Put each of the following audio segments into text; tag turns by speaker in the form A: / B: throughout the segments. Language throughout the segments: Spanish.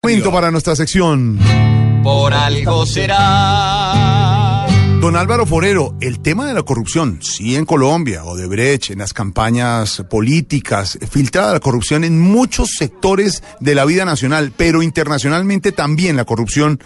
A: Momento para nuestra sección.
B: Por algo será.
A: Don Álvaro Forero, el tema de la corrupción, sí en Colombia, o de Brecht, en las campañas políticas, filtrada la corrupción en muchos sectores de la vida nacional, pero internacionalmente también la corrupción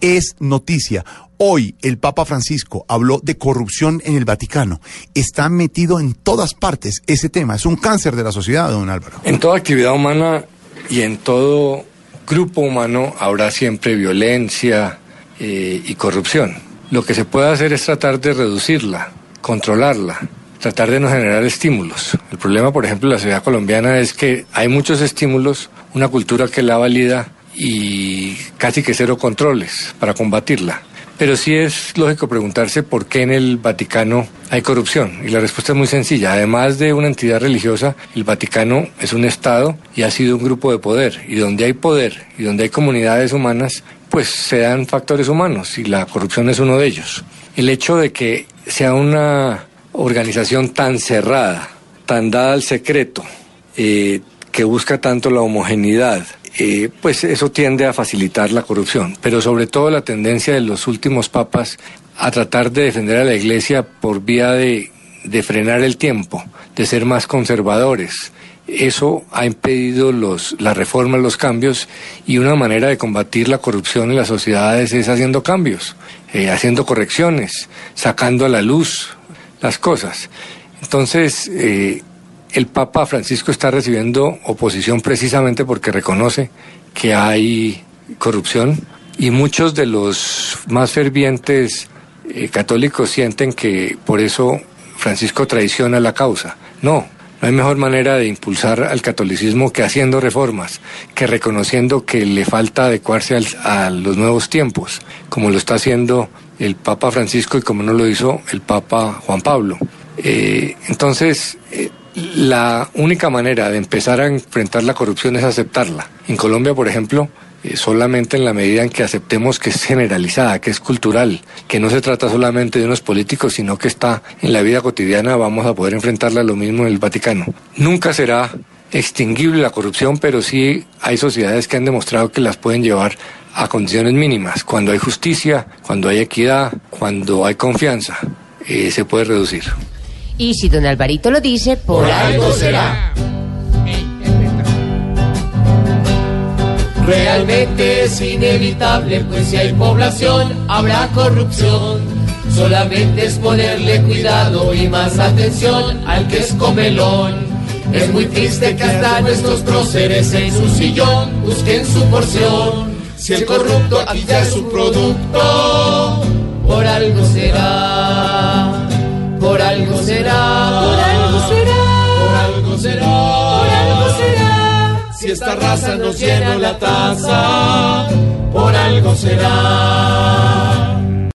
A: es noticia. Hoy el Papa Francisco habló de corrupción en el Vaticano. Está metido en todas partes ese tema. Es un cáncer de la sociedad, don Álvaro.
C: En toda actividad humana y en todo grupo humano habrá siempre violencia eh, y corrupción. Lo que se puede hacer es tratar de reducirla, controlarla, tratar de no generar estímulos. El problema, por ejemplo, de la sociedad colombiana es que hay muchos estímulos, una cultura que la valida y casi que cero controles para combatirla. Pero sí es lógico preguntarse por qué en el Vaticano hay corrupción. Y la respuesta es muy sencilla. Además de una entidad religiosa, el Vaticano es un Estado y ha sido un grupo de poder. Y donde hay poder y donde hay comunidades humanas, pues se dan factores humanos y la corrupción es uno de ellos. El hecho de que sea una organización tan cerrada, tan dada al secreto, eh, que busca tanto la homogeneidad, eh, pues eso tiende a facilitar la corrupción. Pero sobre todo la tendencia de los últimos papas a tratar de defender a la Iglesia por vía de, de frenar el tiempo, de ser más conservadores. Eso ha impedido los, las reformas, los cambios, y una manera de combatir la corrupción en las sociedades es haciendo cambios, eh, haciendo correcciones, sacando a la luz las cosas. Entonces, eh, el Papa Francisco está recibiendo oposición precisamente porque reconoce que hay corrupción y muchos de los más fervientes eh, católicos sienten que por eso Francisco traiciona la causa. No, no hay mejor manera de impulsar al catolicismo que haciendo reformas, que reconociendo que le falta adecuarse al, a los nuevos tiempos, como lo está haciendo el Papa Francisco y como no lo hizo el Papa Juan Pablo. Eh, entonces, eh, la única manera de empezar a enfrentar la corrupción es aceptarla. En Colombia, por ejemplo, eh, solamente en la medida en que aceptemos que es generalizada, que es cultural, que no se trata solamente de unos políticos, sino que está en la vida cotidiana, vamos a poder enfrentarla lo mismo en el Vaticano. Nunca será extinguible la corrupción, pero sí hay sociedades que han demostrado que las pueden llevar a condiciones mínimas. Cuando hay justicia, cuando hay equidad, cuando hay confianza, eh, se puede reducir.
D: Y si don Alvarito lo dice, por, algo será.
E: Realmente es inevitable, pues si hay población, habrá corrupción. Solamente es ponerle cuidado y más atención al que es comelón. Es muy triste que hasta nuestros próceres en su sillón busquen su porción. Si el corrupto aquí ya es su producto, por algo será. Por algo será.
F: Por algo será.
E: Por algo será.
F: Por algo será.
E: Si esta raza nos llena la taza, por algo será.